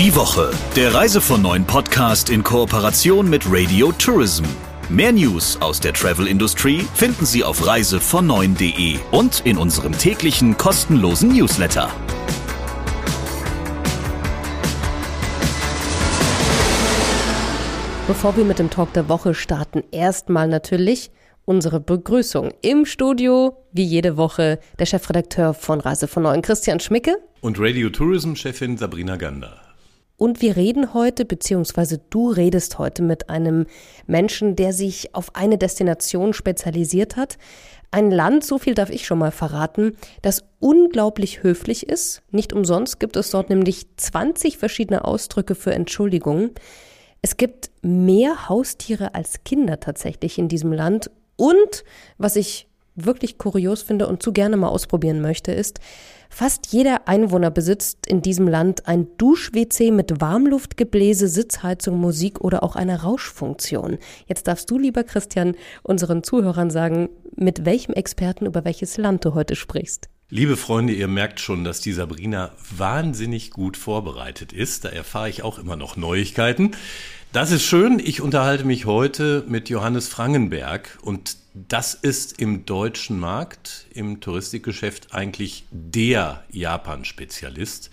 Die Woche, der Reise von neuen Podcast in Kooperation mit Radio Tourism. Mehr News aus der Travel-Industrie finden Sie auf reisevon9.de und in unserem täglichen kostenlosen Newsletter. Bevor wir mit dem Talk der Woche starten, erstmal natürlich unsere Begrüßung. Im Studio, wie jede Woche, der Chefredakteur von Reise von Neuen, Christian Schmicke. Und Radio Tourism-Chefin Sabrina Gander. Und wir reden heute, beziehungsweise du redest heute mit einem Menschen, der sich auf eine Destination spezialisiert hat. Ein Land, so viel darf ich schon mal verraten, das unglaublich höflich ist. Nicht umsonst gibt es dort nämlich 20 verschiedene Ausdrücke für Entschuldigung. Es gibt mehr Haustiere als Kinder tatsächlich in diesem Land. Und was ich wirklich kurios finde und zu gerne mal ausprobieren möchte, ist, fast jeder Einwohner besitzt in diesem Land ein Dusch-WC mit Warmluftgebläse, Sitzheizung, Musik oder auch eine Rauschfunktion. Jetzt darfst du, lieber Christian, unseren Zuhörern sagen, mit welchem Experten über welches Land du heute sprichst. Liebe Freunde, ihr merkt schon, dass die Sabrina wahnsinnig gut vorbereitet ist. Da erfahre ich auch immer noch Neuigkeiten. Das ist schön. Ich unterhalte mich heute mit Johannes Frangenberg und das ist im deutschen Markt, im Touristikgeschäft eigentlich der Japan-Spezialist.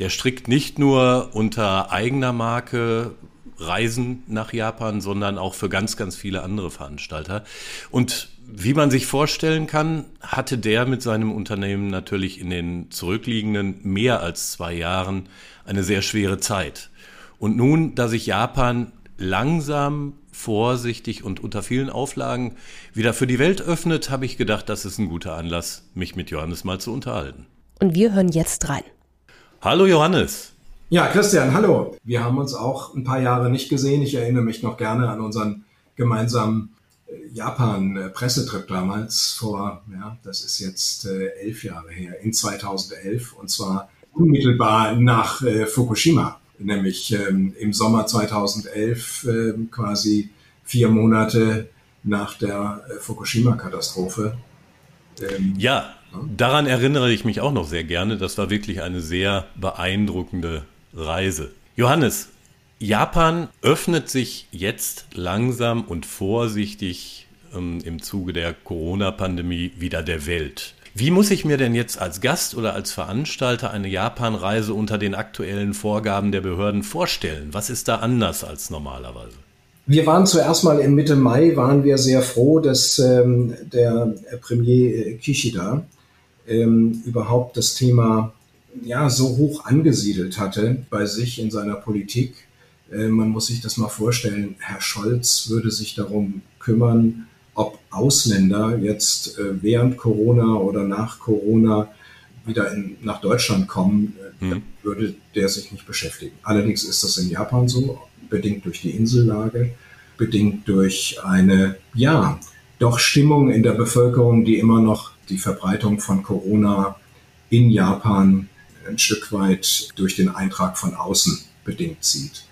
Der strickt nicht nur unter eigener Marke Reisen nach Japan, sondern auch für ganz, ganz viele andere Veranstalter. Und wie man sich vorstellen kann, hatte der mit seinem Unternehmen natürlich in den zurückliegenden mehr als zwei Jahren eine sehr schwere Zeit. Und nun, da sich Japan langsam, vorsichtig und unter vielen Auflagen wieder für die Welt öffnet, habe ich gedacht, das ist ein guter Anlass, mich mit Johannes mal zu unterhalten. Und wir hören jetzt rein. Hallo Johannes. Ja, Christian, hallo. Wir haben uns auch ein paar Jahre nicht gesehen. Ich erinnere mich noch gerne an unseren gemeinsamen Japan-Pressetrip damals vor, ja, das ist jetzt äh, elf Jahre her, in 2011 und zwar unmittelbar nach äh, Fukushima, nämlich ähm, im Sommer 2011 äh, quasi vier Monate nach der äh, Fukushima-Katastrophe. Ähm, ja, daran erinnere ich mich auch noch sehr gerne. Das war wirklich eine sehr beeindruckende Reise. Johannes, Japan öffnet sich jetzt langsam und vorsichtig ähm, im Zuge der Corona-Pandemie wieder der Welt. Wie muss ich mir denn jetzt als Gast oder als Veranstalter eine Japanreise unter den aktuellen Vorgaben der Behörden vorstellen? Was ist da anders als normalerweise? Wir waren zuerst mal im Mitte Mai, waren wir sehr froh, dass ähm, der Premier Kishida ähm, überhaupt das Thema ja, so hoch angesiedelt hatte bei sich in seiner Politik äh, man muss sich das mal vorstellen, Herr Scholz würde sich darum kümmern, ob Ausländer jetzt äh, während Corona oder nach Corona wieder in, nach Deutschland kommen, mhm. würde der sich nicht beschäftigen. Allerdings ist das in Japan so, bedingt durch die Insellage, bedingt durch eine, ja, doch Stimmung in der Bevölkerung, die immer noch die Verbreitung von Corona in Japan ein Stück weit durch den Eintrag von außen bedingt sieht.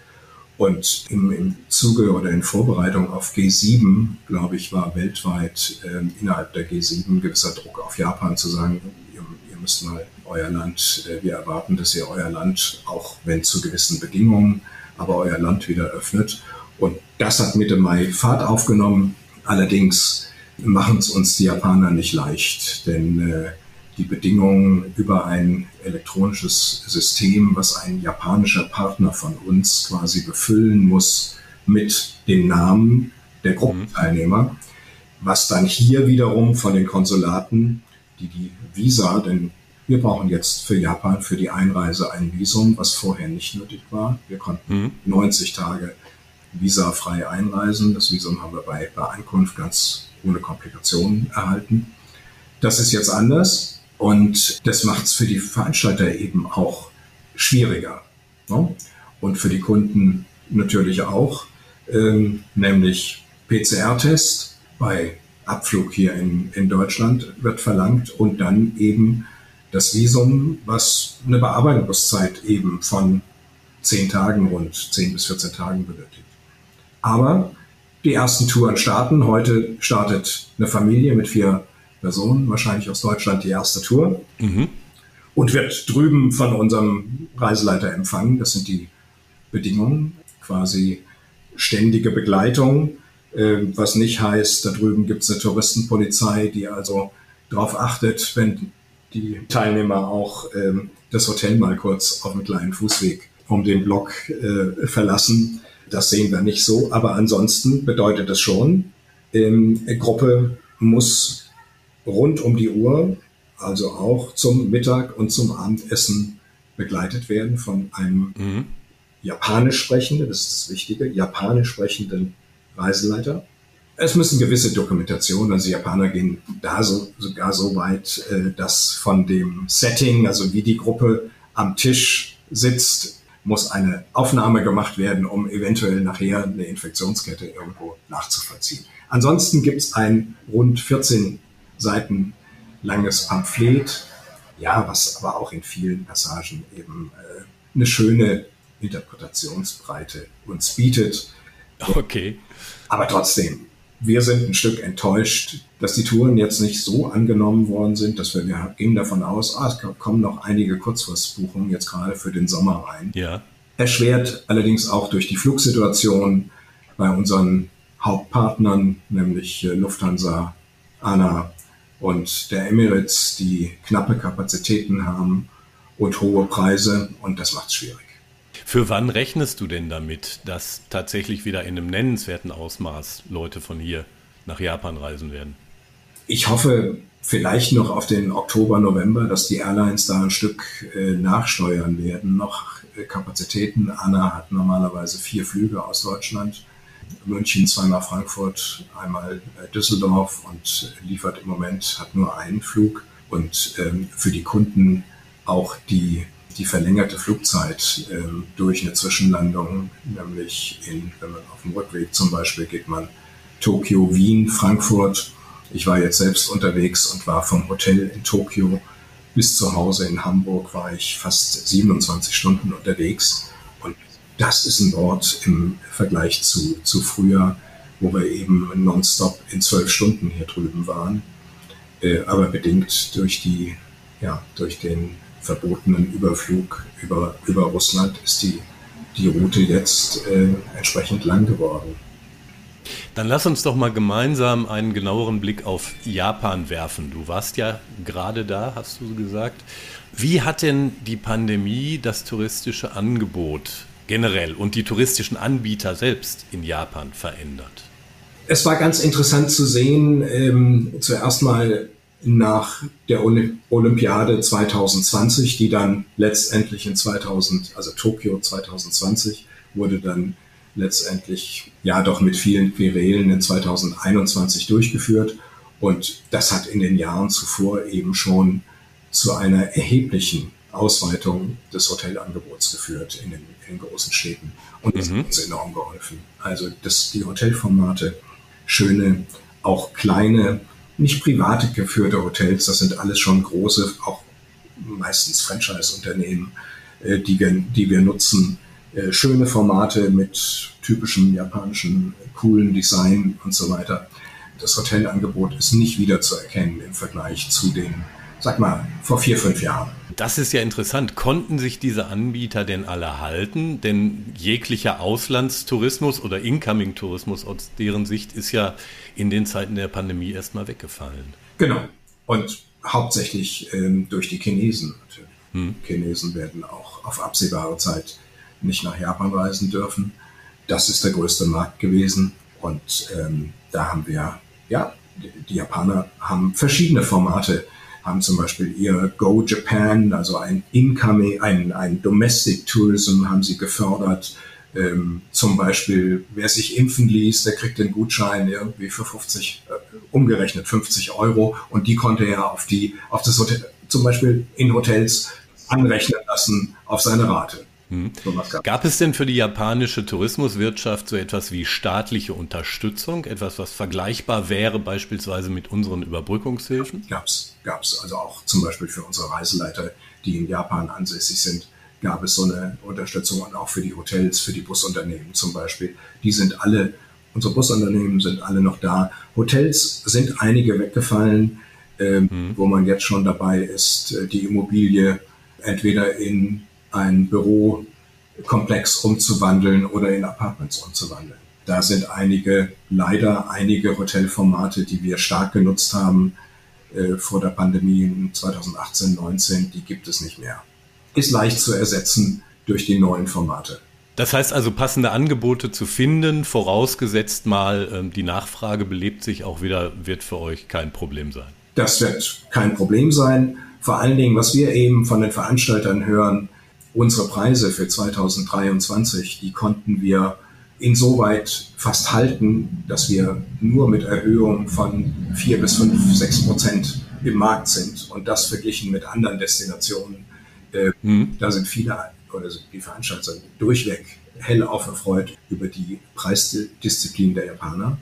Und im, im Zuge oder in Vorbereitung auf G7, glaube ich, war weltweit äh, innerhalb der G7 gewisser Druck auf Japan zu sagen, ihr, ihr müsst mal euer Land, äh, wir erwarten, dass ihr euer Land, auch wenn zu gewissen Bedingungen, aber euer Land wieder öffnet. Und das hat Mitte Mai Fahrt aufgenommen. Allerdings machen es uns die Japaner nicht leicht, denn äh, die Bedingungen über ein elektronisches System, was ein japanischer Partner von uns quasi befüllen muss mit den Namen der Gruppenteilnehmer, was dann hier wiederum von den Konsulaten, die die Visa, denn wir brauchen jetzt für Japan für die Einreise ein Visum, was vorher nicht nötig war. Wir konnten mhm. 90 Tage visafrei einreisen. Das Visum haben wir bei, bei Ankunft ganz ohne Komplikationen erhalten. Das ist jetzt anders. Und das macht es für die Veranstalter eben auch schwieriger. Ne? Und für die Kunden natürlich auch, ähm, nämlich PCR-Test bei Abflug hier in, in Deutschland wird verlangt und dann eben das Visum, was eine Bearbeitungszeit eben von zehn Tagen, rund zehn bis 14 Tagen benötigt. Aber die ersten Touren starten. Heute startet eine Familie mit vier Personen, wahrscheinlich aus Deutschland die erste Tour. Mhm. und wird drüben von unserem Reiseleiter empfangen. Das sind die Bedingungen, quasi ständige Begleitung, äh, was nicht heißt, da drüben gibt es eine Touristenpolizei, die also darauf achtet, wenn die Teilnehmer auch ähm, das Hotel mal kurz auf einem kleinen Fußweg um den Block äh, verlassen. Das sehen wir nicht so, aber ansonsten bedeutet es schon, ähm, eine Gruppe muss rund um die Uhr, also auch zum Mittag und zum Abendessen begleitet werden von einem mhm. japanisch sprechenden, das ist das Wichtige, japanisch sprechenden Reiseleiter. Es müssen gewisse Dokumentationen, also Japaner gehen da so, sogar so weit, äh, dass von dem Setting, also wie die Gruppe am Tisch sitzt, muss eine Aufnahme gemacht werden, um eventuell nachher eine Infektionskette irgendwo nachzuvollziehen. Ansonsten gibt es ein rund 14 Seiten langes Pamphlet, ja, was aber auch in vielen Passagen eben äh, eine schöne Interpretationsbreite uns bietet. Okay. Aber trotzdem, wir sind ein Stück enttäuscht, dass die Touren jetzt nicht so angenommen worden sind, dass wir, wir gingen davon aus, ah, es kommen noch einige Kurzfristbuchungen jetzt gerade für den Sommer rein. Ja. Erschwert allerdings auch durch die Flugsituation bei unseren Hauptpartnern, nämlich äh, Lufthansa, ANA und der Emirates, die knappe Kapazitäten haben und hohe Preise und das macht es schwierig. Für wann rechnest du denn damit, dass tatsächlich wieder in einem nennenswerten Ausmaß Leute von hier nach Japan reisen werden? Ich hoffe vielleicht noch auf den Oktober, November, dass die Airlines da ein Stück äh, nachsteuern werden. Noch äh, Kapazitäten. Anna hat normalerweise vier Flüge aus Deutschland. München, zweimal Frankfurt, einmal äh, Düsseldorf und liefert im Moment, hat nur einen Flug. Und ähm, für die Kunden auch die die verlängerte Flugzeit ähm, durch eine Zwischenlandung, nämlich in, wenn man auf dem Rückweg zum Beispiel geht man Tokio, Wien, Frankfurt. Ich war jetzt selbst unterwegs und war vom Hotel in Tokio bis zu Hause in Hamburg war ich fast 27 Stunden unterwegs. Das ist ein Ort im Vergleich zu, zu früher, wo wir eben nonstop in zwölf Stunden hier drüben waren. Äh, aber bedingt durch die, ja, durch den verbotenen Überflug über, über Russland ist die, die Route jetzt äh, entsprechend lang geworden. Dann lass uns doch mal gemeinsam einen genaueren Blick auf Japan werfen. Du warst ja gerade da, hast du gesagt. Wie hat denn die Pandemie das touristische Angebot generell und die touristischen Anbieter selbst in Japan verändert? Es war ganz interessant zu sehen, ähm, zuerst mal nach der Olympiade 2020, die dann letztendlich in 2000, also Tokio 2020, wurde dann letztendlich ja doch mit vielen Querelen in 2021 durchgeführt. Und das hat in den Jahren zuvor eben schon zu einer erheblichen Ausweitung des Hotelangebots geführt in den, in großen Städten. Und das mhm. hat uns enorm geholfen. Also dass die Hotelformate, schöne, auch kleine, nicht private geführte Hotels, das sind alles schon große, auch meistens Franchise-Unternehmen, äh, die, wir, die wir nutzen. Äh, schöne Formate mit typischem japanischen coolen Design und so weiter. Das Hotelangebot ist nicht wiederzuerkennen im Vergleich zu den, sag mal, vor vier, fünf Jahren. Das ist ja interessant. Konnten sich diese Anbieter denn alle halten? Denn jeglicher Auslandstourismus oder Incoming-Tourismus aus deren Sicht ist ja in den Zeiten der Pandemie erstmal weggefallen. Genau. Und hauptsächlich ähm, durch die Chinesen natürlich. Hm. Chinesen werden auch auf absehbare Zeit nicht nach Japan reisen dürfen. Das ist der größte Markt gewesen. Und ähm, da haben wir, ja, die Japaner haben verschiedene Formate haben zum Beispiel ihr Go Japan, also ein Incoming, ein, ein Domestic Tourism haben sie gefördert. Ähm, zum Beispiel, wer sich impfen ließ, der kriegt den Gutschein irgendwie für 50, äh, umgerechnet 50 Euro und die konnte er auf die, auf das Hotel, zum Beispiel in Hotels anrechnen lassen auf seine Rate. Hm. Gab es denn für die japanische Tourismuswirtschaft so etwas wie staatliche Unterstützung, etwas, was vergleichbar wäre beispielsweise mit unseren Überbrückungshilfen? Gab's, gab's. Also auch zum Beispiel für unsere Reiseleiter, die in Japan ansässig sind, gab es so eine Unterstützung und auch für die Hotels, für die Busunternehmen zum Beispiel. Die sind alle, unsere Busunternehmen sind alle noch da. Hotels sind einige weggefallen, äh, hm. wo man jetzt schon dabei ist, äh, die Immobilie entweder in ein Bürokomplex umzuwandeln oder in Apartments umzuwandeln. Da sind einige, leider einige Hotelformate, die wir stark genutzt haben äh, vor der Pandemie in 2018, 19, die gibt es nicht mehr. Ist leicht zu ersetzen durch die neuen Formate. Das heißt also, passende Angebote zu finden, vorausgesetzt mal, ähm, die Nachfrage belebt sich auch wieder, wird für euch kein Problem sein. Das wird kein Problem sein. Vor allen Dingen, was wir eben von den Veranstaltern hören, unsere Preise für 2023, die konnten wir insoweit fast halten, dass wir nur mit Erhöhung von vier bis fünf, sechs Prozent im Markt sind und das verglichen mit anderen Destinationen. Äh, mhm. Da sind viele oder die Veranstalter durchweg hellauf erfreut über die Preisdisziplin der Japaner.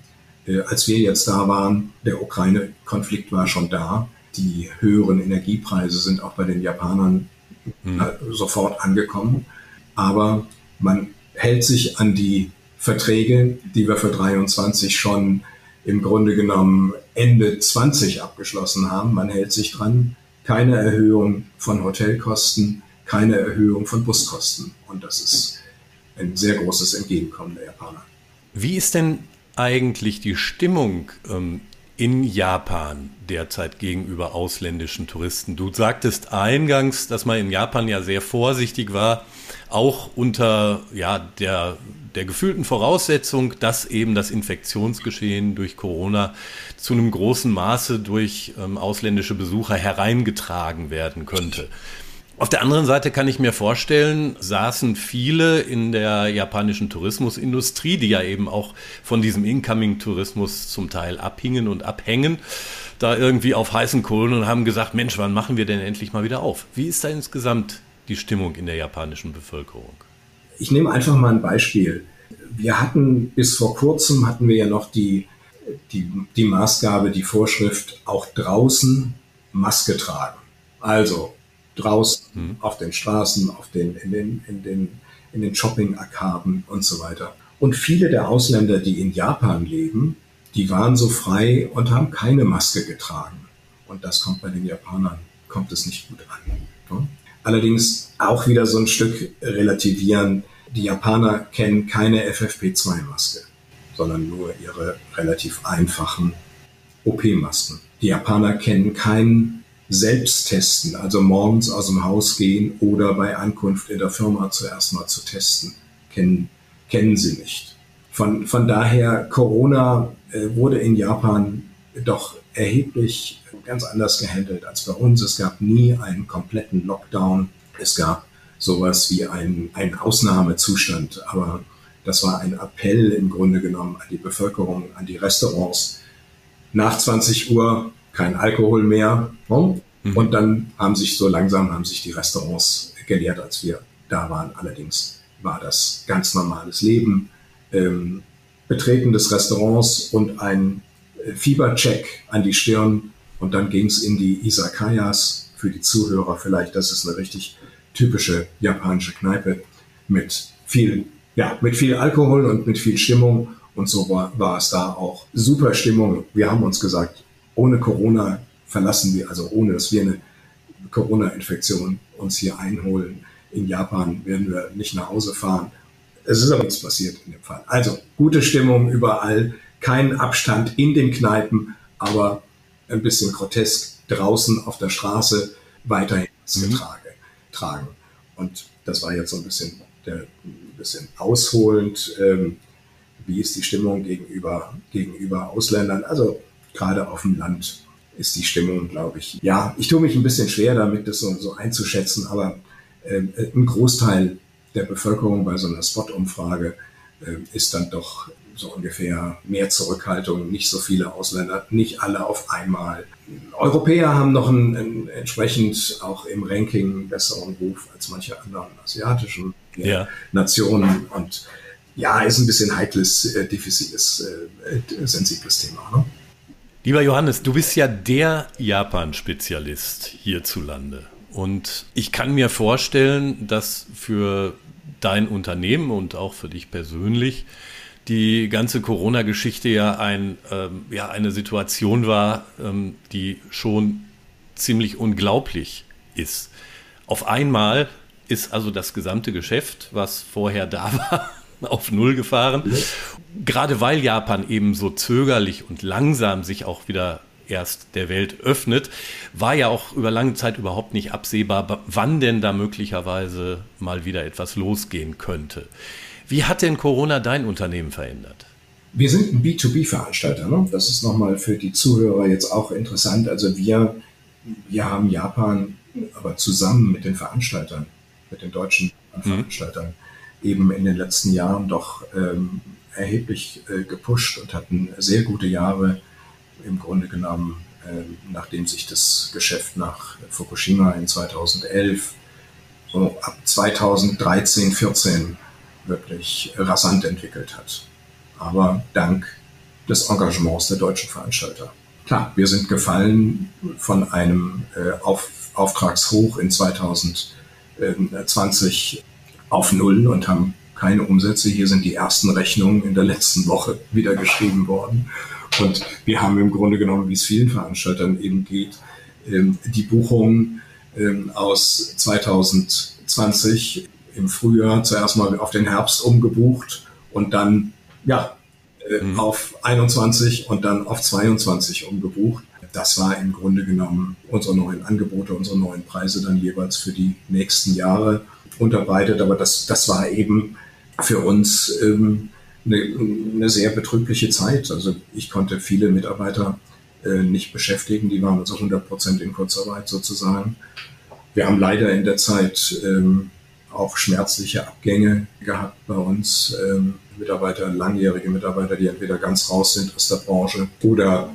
Äh, als wir jetzt da waren, der Ukraine-Konflikt war schon da. Die höheren Energiepreise sind auch bei den Japanern mhm. sofort angekommen. Aber man hält sich an die Verträge, die wir für 23 schon im Grunde genommen Ende 20 abgeschlossen haben. Man hält sich dran. Keine Erhöhung von Hotelkosten, keine Erhöhung von Buskosten. Und das ist ein sehr großes Entgegenkommen der Japaner. Wie ist denn eigentlich die Stimmung ähm, in Japan derzeit gegenüber ausländischen Touristen? Du sagtest eingangs, dass man in Japan ja sehr vorsichtig war, auch unter ja, der, der gefühlten Voraussetzung, dass eben das Infektionsgeschehen durch Corona zu einem großen Maße durch ähm, ausländische Besucher hereingetragen werden könnte. Auf der anderen Seite kann ich mir vorstellen, saßen viele in der japanischen Tourismusindustrie, die ja eben auch von diesem Incoming-Tourismus zum Teil abhingen und abhängen, da irgendwie auf heißen Kohlen und haben gesagt, Mensch, wann machen wir denn endlich mal wieder auf? Wie ist da insgesamt die Stimmung in der japanischen Bevölkerung? Ich nehme einfach mal ein Beispiel. Wir hatten bis vor kurzem hatten wir ja noch die, die, die Maßgabe, die Vorschrift, auch draußen Maske tragen. Also draußen mhm. auf den Straßen, auf den, in den, in den, in den Shopping-Arkaden und so weiter. Und viele der Ausländer, die in Japan leben, die waren so frei und haben keine Maske getragen. Und das kommt bei den Japanern, kommt es nicht gut an. Allerdings auch wieder so ein Stück relativieren. Die Japaner kennen keine FFP2-Maske, sondern nur ihre relativ einfachen OP-Masken. Die Japaner kennen keinen selbst testen, also morgens aus dem Haus gehen oder bei Ankunft in der Firma zuerst mal zu testen, kennen, kennen sie nicht. Von, von daher, Corona äh, wurde in Japan doch erheblich ganz anders gehandelt als bei uns. Es gab nie einen kompletten Lockdown. Es gab sowas wie einen, einen Ausnahmezustand, aber das war ein Appell im Grunde genommen an die Bevölkerung, an die Restaurants. Nach 20 Uhr kein Alkohol mehr. Mhm. Und dann haben sich so langsam haben sich die Restaurants geleert, als wir da waren. Allerdings war das ganz normales Leben. Ähm, Betreten des Restaurants und ein äh, Fiebercheck an die Stirn. Und dann ging es in die Isakayas für die Zuhörer vielleicht. Das ist eine richtig typische japanische Kneipe mit viel, ja, mit viel Alkohol und mit viel Stimmung. Und so war, war es da auch super Stimmung. Wir haben uns gesagt, ohne Corona verlassen wir, also ohne dass wir eine Corona-Infektion uns hier einholen. In Japan werden wir nicht nach Hause fahren. Es ist aber nichts passiert in dem Fall. Also gute Stimmung überall, kein Abstand in den Kneipen, aber ein bisschen grotesk draußen auf der Straße weiterhin mhm. getrage, tragen. Und das war jetzt so ein bisschen, der, ein bisschen ausholend. Ähm, wie ist die Stimmung gegenüber, gegenüber Ausländern? Also gerade auf dem Land ist die Stimmung, glaube ich. Ja, ich tue mich ein bisschen schwer damit, das so, so einzuschätzen, aber äh, ein Großteil der Bevölkerung bei so einer Spot-Umfrage äh, ist dann doch so ungefähr mehr Zurückhaltung, nicht so viele Ausländer, nicht alle auf einmal. Europäer haben noch einen, einen entsprechend auch im Ranking besseren Ruf als manche anderen asiatischen ja. Nationen und ja, ist ein bisschen heikles, äh, diffiziles, äh, sensibles Thema. Ne? Lieber Johannes, du bist ja der Japan-Spezialist hierzulande. Und ich kann mir vorstellen, dass für dein Unternehmen und auch für dich persönlich die ganze Corona-Geschichte ja, ein, ähm, ja eine Situation war, ähm, die schon ziemlich unglaublich ist. Auf einmal ist also das gesamte Geschäft, was vorher da war, auf Null gefahren. Gerade weil Japan eben so zögerlich und langsam sich auch wieder erst der Welt öffnet, war ja auch über lange Zeit überhaupt nicht absehbar, wann denn da möglicherweise mal wieder etwas losgehen könnte. Wie hat denn Corona dein Unternehmen verändert? Wir sind ein B2B-Veranstalter. Ne? Das ist nochmal für die Zuhörer jetzt auch interessant. Also wir, wir haben Japan aber zusammen mit den Veranstaltern, mit den deutschen mhm. Veranstaltern, mhm. Eben in den letzten Jahren doch ähm, erheblich äh, gepusht und hatten sehr gute Jahre im Grunde genommen, äh, nachdem sich das Geschäft nach Fukushima in 2011 so ab 2013, 14 wirklich rasant entwickelt hat. Aber dank des Engagements der deutschen Veranstalter. Klar, wir sind gefallen von einem äh, Auf, Auftragshoch in 2020 auf Null und haben keine Umsätze. Hier sind die ersten Rechnungen in der letzten Woche wieder geschrieben worden. Und wir haben im Grunde genommen, wie es vielen Veranstaltern eben geht, ähm, die Buchungen ähm, aus 2020 im Frühjahr zuerst mal auf den Herbst umgebucht und dann ja äh, mhm. auf 21 und dann auf 22 umgebucht. Das war im Grunde genommen unsere neuen Angebote, unsere neuen Preise dann jeweils für die nächsten Jahre unterbreitet. Aber das, das war eben für uns ähm, eine, eine sehr betrübliche Zeit. Also ich konnte viele Mitarbeiter äh, nicht beschäftigen, die waren also 100 Prozent in Kurzarbeit sozusagen. Wir haben leider in der Zeit ähm, auch schmerzliche Abgänge gehabt bei uns. Ähm, Mitarbeiter, langjährige Mitarbeiter, die entweder ganz raus sind aus der Branche oder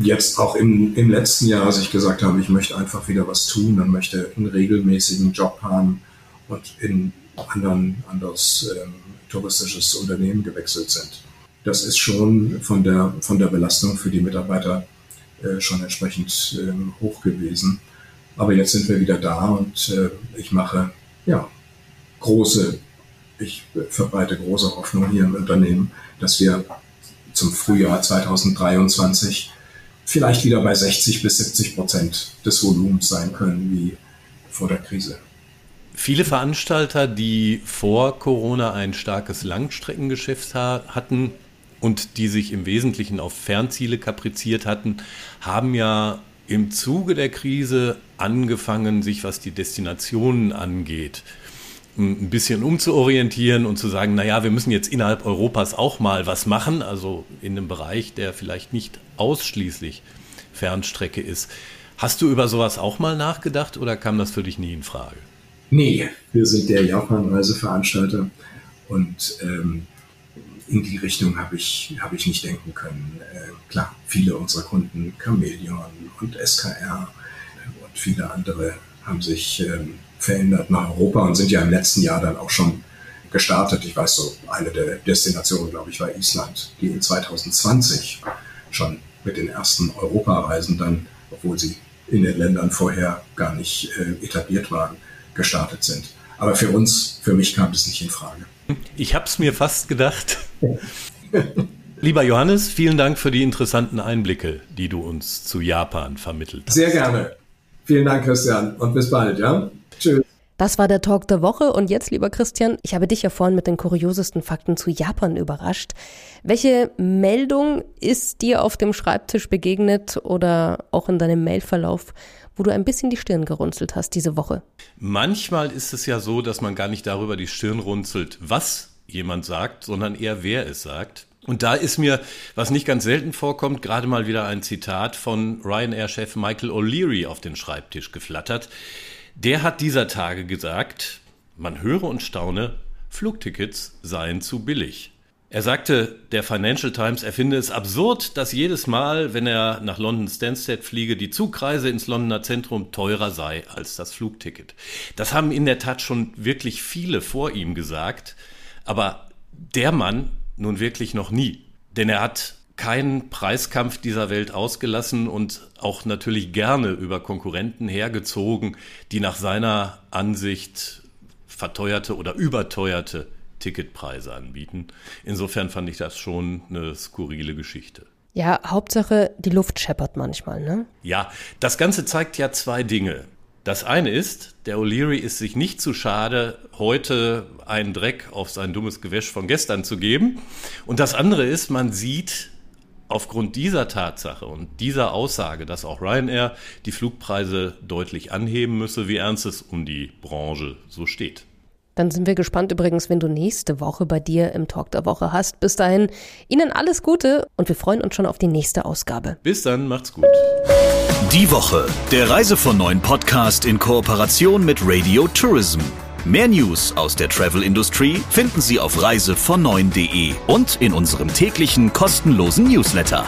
jetzt auch im, im letzten Jahr sich gesagt haben, ich möchte einfach wieder was tun und möchte einen regelmäßigen Job haben und in anderen, anderes ähm, touristisches Unternehmen gewechselt sind. Das ist schon von der, von der Belastung für die Mitarbeiter äh, schon entsprechend äh, hoch gewesen. Aber jetzt sind wir wieder da und äh, ich mache ja große, ich verbreite große Hoffnung hier im Unternehmen, dass wir zum Frühjahr 2023 vielleicht wieder bei 60 bis 70 Prozent des Volumens sein können wie vor der Krise. Viele Veranstalter, die vor Corona ein starkes Langstreckengeschäft hatten und die sich im Wesentlichen auf Fernziele kapriziert hatten, haben ja im Zuge der Krise angefangen, sich was die Destinationen angeht, ein bisschen umzuorientieren und zu sagen, naja, wir müssen jetzt innerhalb Europas auch mal was machen, also in einem Bereich, der vielleicht nicht ausschließlich Fernstrecke ist. Hast du über sowas auch mal nachgedacht oder kam das für dich nie in Frage? Nee, wir sind der Japan-Reiseveranstalter und ähm, in die Richtung habe ich, hab ich nicht denken können. Äh, klar, viele unserer Kunden, Chameleon und SKR und viele andere haben sich ähm, verändert nach Europa und sind ja im letzten Jahr dann auch schon gestartet. Ich weiß so, eine der Destinationen, glaube ich, war Island, die in 2020 schon mit den ersten Europareisen dann, obwohl sie in den Ländern vorher gar nicht äh, etabliert waren, gestartet sind. Aber für uns, für mich kam das nicht in Frage. Ich habe es mir fast gedacht. Lieber Johannes, vielen Dank für die interessanten Einblicke, die du uns zu Japan vermittelt hast. Sehr gerne. Vielen Dank, Christian, und bis bald, ja? Tschüss. Das war der Talk der Woche und jetzt, lieber Christian, ich habe dich ja vorhin mit den kuriosesten Fakten zu Japan überrascht. Welche Meldung ist dir auf dem Schreibtisch begegnet oder auch in deinem Mailverlauf, wo du ein bisschen die Stirn gerunzelt hast diese Woche? Manchmal ist es ja so, dass man gar nicht darüber die Stirn runzelt, was jemand sagt, sondern eher wer es sagt. Und da ist mir, was nicht ganz selten vorkommt, gerade mal wieder ein Zitat von Ryanair-Chef Michael O'Leary auf den Schreibtisch geflattert. Der hat dieser Tage gesagt, man höre und staune, Flugtickets seien zu billig. Er sagte der Financial Times, er finde es absurd, dass jedes Mal, wenn er nach London Stansted fliege, die Zugreise ins Londoner Zentrum teurer sei als das Flugticket. Das haben in der Tat schon wirklich viele vor ihm gesagt, aber der Mann nun wirklich noch nie. Denn er hat keinen Preiskampf dieser Welt ausgelassen und auch natürlich gerne über Konkurrenten hergezogen, die nach seiner Ansicht verteuerte oder überteuerte Ticketpreise anbieten. Insofern fand ich das schon eine skurrile Geschichte. Ja, Hauptsache, die Luft scheppert manchmal, ne? Ja, das Ganze zeigt ja zwei Dinge. Das eine ist, der O'Leary ist sich nicht zu schade, heute einen Dreck auf sein dummes Gewäsch von gestern zu geben. Und das andere ist, man sieht aufgrund dieser Tatsache und dieser Aussage, dass auch Ryanair die Flugpreise deutlich anheben müsse, wie ernst es um die Branche so steht. Dann sind wir gespannt übrigens, wenn du nächste Woche bei dir im Talk der Woche hast. Bis dahin, Ihnen alles Gute und wir freuen uns schon auf die nächste Ausgabe. Bis dann, macht's gut. Die Woche, der Reise von neuen Podcast in Kooperation mit Radio Tourism. Mehr News aus der Travel Industry finden Sie auf reisevon9.de und in unserem täglichen kostenlosen Newsletter.